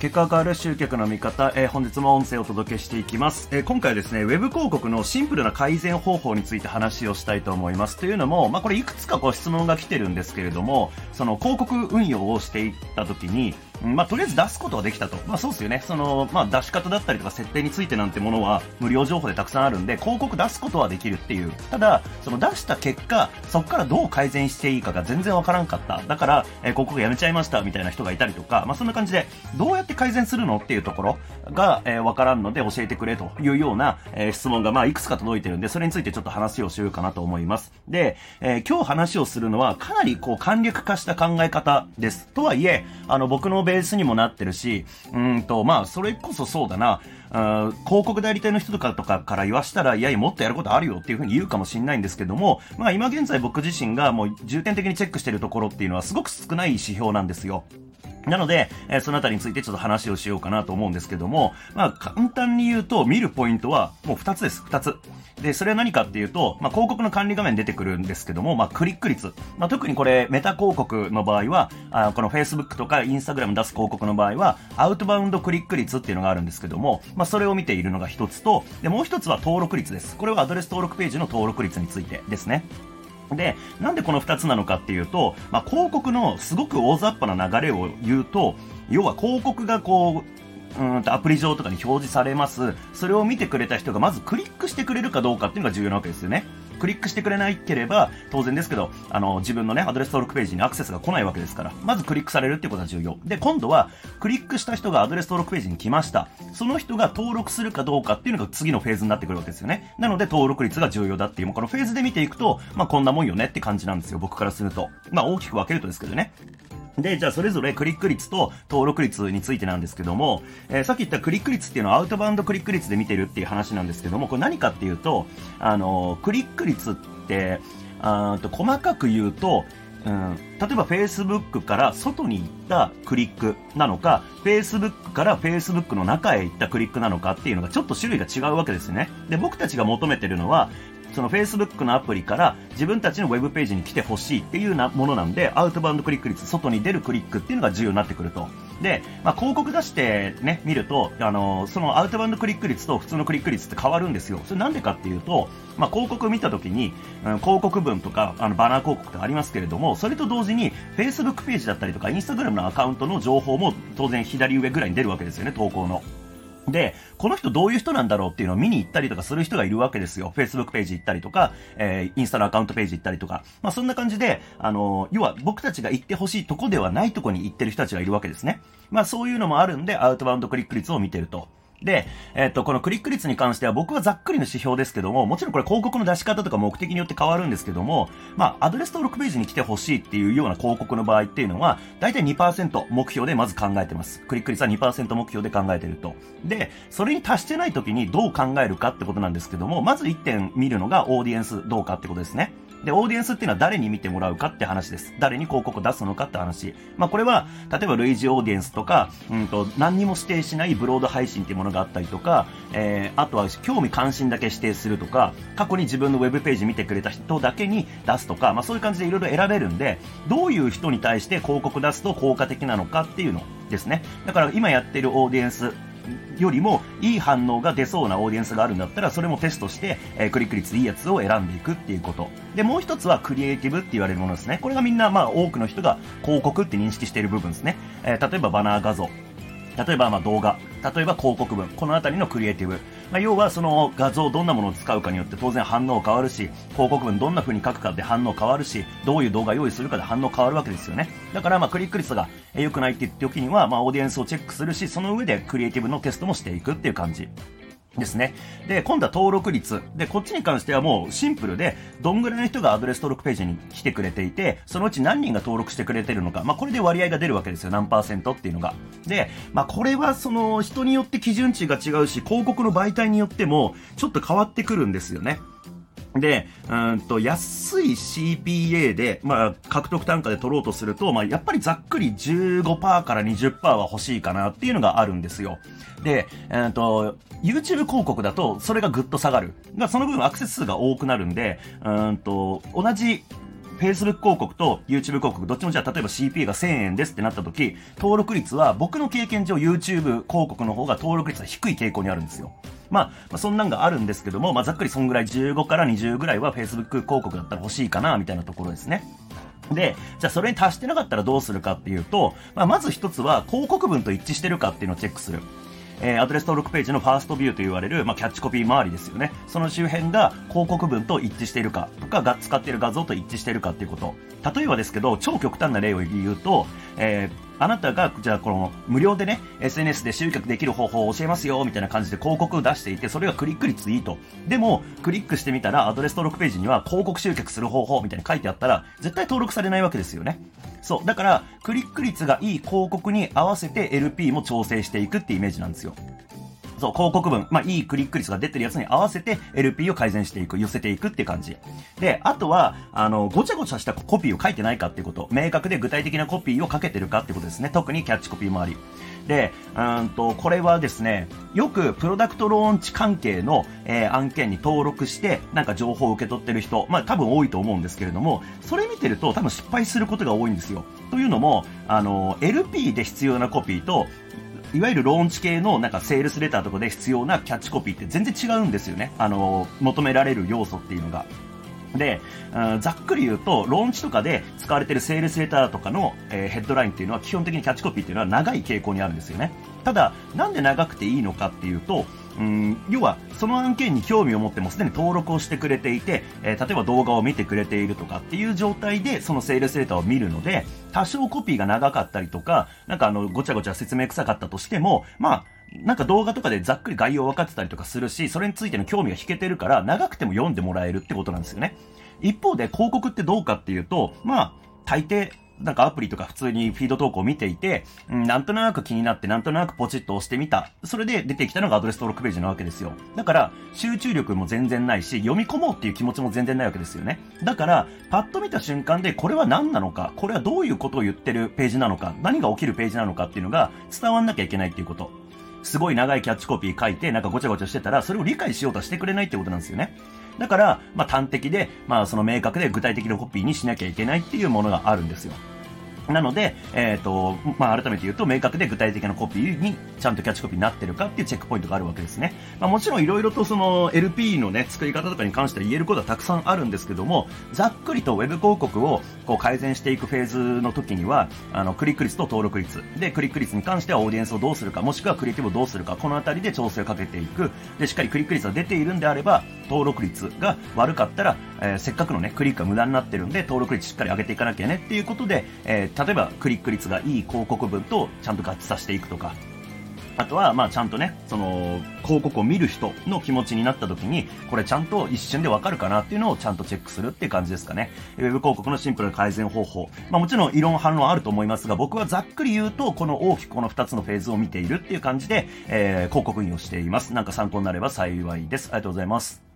結果がある集客の見方、えー、本日も音声をお届けしていきます、えー、今回はですね、ウェブ広告のシンプルな改善方法について話をしたいと思います。というのも、まあ、これいくつかご質問が来てるんですけれども、その広告運用をしていった時に、まあ、とりあえず出すことはできたと。まあ、そうですよね。その、まあ、出し方だったりとか設定についてなんてものは無料情報でたくさんあるんで、広告出すことはできるっていう。ただ、その出した結果、そこからどう改善していいかが全然わからんかった。だから、えー、広告やめちゃいましたみたいな人がいたりとか、まあ、そんな感じで、どうやって改善するのっていうところが、えー、わからんので教えてくれというような、えー、質問が、まあ、いくつか届いてるんで、それについてちょっと話をしようかなと思います。で、えー、今日話をするのは、かなりこう、簡略化した考え方です。とはいえ、あの、僕のベースにもなってるし、うんと、まあ、それこそそうだな、あ広告代理店の人とかとかから言わしたら、いやいや、もっとやることあるよっていうふうに言うかもしれないんですけども、まあ今現在僕自身がもう重点的にチェックしてるところっていうのはすごく少ない指標なんですよ。なので、えー、そのあたりについてちょっと話をしようかなと思うんですけども、まあ、簡単に言うと、見るポイントはもう2つです、2つ。で、それは何かっていうと、まあ、広告の管理画面出てくるんですけども、まあ、クリック率。まあ、特にこれ、メタ広告の場合は、あこの Facebook とか Instagram 出す広告の場合は、アウトバウンドクリック率っていうのがあるんですけども、まあ、それを見ているのが一つと、で、もう一つは登録率です。これはアドレス登録ページの登録率についてですね。で、なんでこの2つなのかっていうと、まあ、広告のすごく大雑把な流れを言うと、要は広告がこう、うんとアプリ上とかに表示されます。それを見てくれた人がまずクリックしてくれるかどうかっていうのが重要なわけですよね。クリックしてくれないければ、当然ですけど、あの、自分のね、アドレス登録ページにアクセスが来ないわけですから、まずクリックされるっていうことが重要。で、今度は、クリックした人がアドレス登録ページに来ました。その人が登録するかどうかっていうのが次のフェーズになってくるわけですよね。なので、登録率が重要だっていう、もうこのフェーズで見ていくと、まあ、こんなもんよねって感じなんですよ、僕からすると。まあ、大きく分けるとですけどね。で、じゃあそれぞれクリック率と登録率についてなんですけども、えー、さっき言ったクリック率っていうのはアウトバウンドクリック率で見てるっていう話なんですけども、これ何かっていうと、あのー、クリック率って、あと細かく言うと、うん、例えば Facebook から外に行ったクリックなのか、Facebook から Facebook の中へ行ったクリックなのかっていうのがちょっと種類が違うわけですね。で、僕たちが求めてるのは、その Facebook のアプリから自分たちのウェブページに来てほしいっていうなものなんで、アウトバウンドクリック率、外に出るクリックっていうのが重要になってくると。で、まあ、広告出してね、見ると、あのそのアウトバウンドクリック率と普通のクリック率って変わるんですよ。それなんでかっていうと、まあ、広告見たときに、うん、広告文とか、あの、バナー広告とかありますけれども、それと同時に、Facebook ページだったりとか、Instagram のアカウントの情報も当然左上ぐらいに出るわけですよね、投稿の。で、この人どういう人なんだろうっていうのを見に行ったりとかする人がいるわけですよ。Facebook ページ行ったりとか、えー、インスタのアカウントページ行ったりとか。まあそんな感じで、あの、要は僕たちが行ってほしいとこではないとこに行ってる人たちがいるわけですね。まあそういうのもあるんで、アウトバウンドクリック率を見てると。で、えっ、と、このクリック率に関しては僕はざっくりの指標ですけども、もちろんこれ広告の出し方とか目的によって変わるんですけども、まあ、アドレス登録ページに来てほしいっていうような広告の場合っていうのは、だいたい2%目標でまず考えてます。クリック率は2%目標で考えてると。で、それに達してない時にどう考えるかってことなんですけども、まず1点見るのがオーディエンスどうかってことですね。で、オーディエンスっていうのは誰に見てもらうかって話です。誰に広告を出すのかって話。まあこれは、例えば類似オーディエンスとか、うんと、何にも指定しないブロード配信っていうものがあったりとか、えー、あとは興味関心だけ指定するとか、過去に自分のウェブページ見てくれた人だけに出すとか、まあそういう感じでいろいろ選べるんで、どういう人に対して広告出すと効果的なのかっていうのですね。だから今やってるオーディエンスよりもいい反応が出そうなオーディエンスがあるんだったら、それもテストして、えー、クリック率いいやつを選んでいくっていうこと。で、もう一つはクリエイティブって言われるものですね。これがみんな、まあ多くの人が広告って認識している部分ですね。えー、例えばバナー画像。例えばま動画、例えば広告文、この辺りのクリエイティブ。まあ、要はその画像をどんなものを使うかによって当然反応変わるし、広告文どんな風に書くかで反応変わるし、どういう動画用意するかで反応変わるわけですよね。だからまあクリック率が良くないって言って時には、まあオーディエンスをチェックするし、その上でクリエイティブのテストもしていくっていう感じ。ですね。で、今度は登録率。で、こっちに関してはもうシンプルで、どんぐらいの人がアドレス登録ページに来てくれていて、そのうち何人が登録してくれてるのか。まあ、これで割合が出るわけですよ。何パーセントっていうのが。で、まあ、これはその人によって基準値が違うし、広告の媒体によっても、ちょっと変わってくるんですよね。で、うんと、安い CPA で、まあ、獲得単価で取ろうとすると、まあ、やっぱりざっくり15%から20%は欲しいかなっていうのがあるんですよ。で、うんと、YouTube 広告だと、それがぐっと下がる。まあ、その分アクセス数が多くなるんで、うんと、同じ Facebook 広告と YouTube 広告、どっちもじゃあ例えば CP が1000円ですってなった時、登録率は僕の経験上 YouTube 広告の方が登録率が低い傾向にあるんですよ。まあ、まあ、そんなんがあるんですけども、まあ、ざっくりそんぐらい15から20ぐらいは Facebook 広告だったら欲しいかな、みたいなところですね。で、じゃあそれに達してなかったらどうするかっていうと、まあ、まず一つは広告文と一致してるかっていうのをチェックする。えー、アドレス登録ページのファーストビューと言われる、まあ、キャッチコピー周りですよね。その周辺が広告文と一致しているかとか、が使っている画像と一致しているかっていうこと。例えばですけど、超極端な例を言うと、えーあなたが、じゃあこの無料でね、SNS で集客できる方法を教えますよ、みたいな感じで広告を出していて、それがクリック率いいと。でも、クリックしてみたら、アドレス登録ページには広告集客する方法みたいに書いてあったら、絶対登録されないわけですよね。そう。だから、クリック率がいい広告に合わせて LP も調整していくってイメージなんですよ。そう、広告文、まあ、いいクリック率が出てるやつに合わせて LP を改善していく、寄せていくって感じ。で、あとは、あの、ごちゃごちゃしたコピーを書いてないかってこと。明確で具体的なコピーをかけてるかってことですね。特にキャッチコピー周り。で、うんと、これはですね、よくプロダクトローンチ関係の、えー、案件に登録して、なんか情報を受け取ってる人、まあ多分多いと思うんですけれども、それ見てると多分失敗することが多いんですよ。というのも、あの、LP で必要なコピーと、いわゆるローンチ系のなんかセールスレターとかで必要なキャッチコピーって全然違うんですよね。あの、求められる要素っていうのが。で、うん、ざっくり言うと、ローンチとかで使われてるセールスレターとかの、えー、ヘッドラインっていうのは基本的にキャッチコピーっていうのは長い傾向にあるんですよね。ただ、なんで長くていいのかっていうと、うん、要は、その案件に興味を持ってもすでに登録をしてくれていて、えー、例えば動画を見てくれているとかっていう状態で、そのセールスレターを見るので、多少コピーが長かったりとか、なんかあの、ごちゃごちゃ説明臭かったとしても、まあ、なんか動画とかでざっくり概要分かってたりとかするし、それについての興味が引けてるから、長くても読んでもらえるってことなんですよね。一方で広告ってどうかっていうと、まあ、大抵、なんかアプリとか普通にフィード投稿を見ていて、うん、なんとなく気になって、なんとなくポチッと押してみた。それで出てきたのがアドレス登録ページなわけですよ。だから、集中力も全然ないし、読み込もうっていう気持ちも全然ないわけですよね。だから、パッと見た瞬間で、これは何なのか、これはどういうことを言ってるページなのか、何が起きるページなのかっていうのが伝わんなきゃいけないっていうこと。すごい長いキャッチコピー書いて、なんかごちゃごちゃしてたら、それを理解しようとしてくれないってことなんですよね。だから、まあ、端的で、まあ、その明確で具体的なコピーにしなきゃいけないっていうものがあるんですよ。なので、えっ、ー、と、まあ、改めて言うと、明確で具体的なコピーにちゃんとキャッチコピーになってるかっていうチェックポイントがあるわけですね。まあ、もちろんいろいろとその LP のね、作り方とかに関しては言えることはたくさんあるんですけども、ざっくりと Web 広告をこう改善していくフェーズの時には、あの、クリック率と登録率。で、クリック率に関してはオーディエンスをどうするか、もしくはクリエイティブをどうするか、このあたりで調整をかけていく。で、しっかりクリック率が出ているんであれば、登録率が悪かったら、えー、せっかくのね、クリックが無駄になってるんで、登録率しっかり上げていかなきゃねっていうことで、えー、例えばクリック率がいい広告文とちゃんと合致させていくとか、あとは、まあ、ちゃんとね、その、広告を見る人の気持ちになった時に、これちゃんと一瞬でわかるかなっていうのをちゃんとチェックするっていう感じですかね。ウェブ広告のシンプルな改善方法。まあ、もちろん異論反論あると思いますが、僕はざっくり言うと、この大きくこの2つのフェーズを見ているっていう感じで、えー、広告運用しています。なんか参考になれば幸いです。ありがとうございます。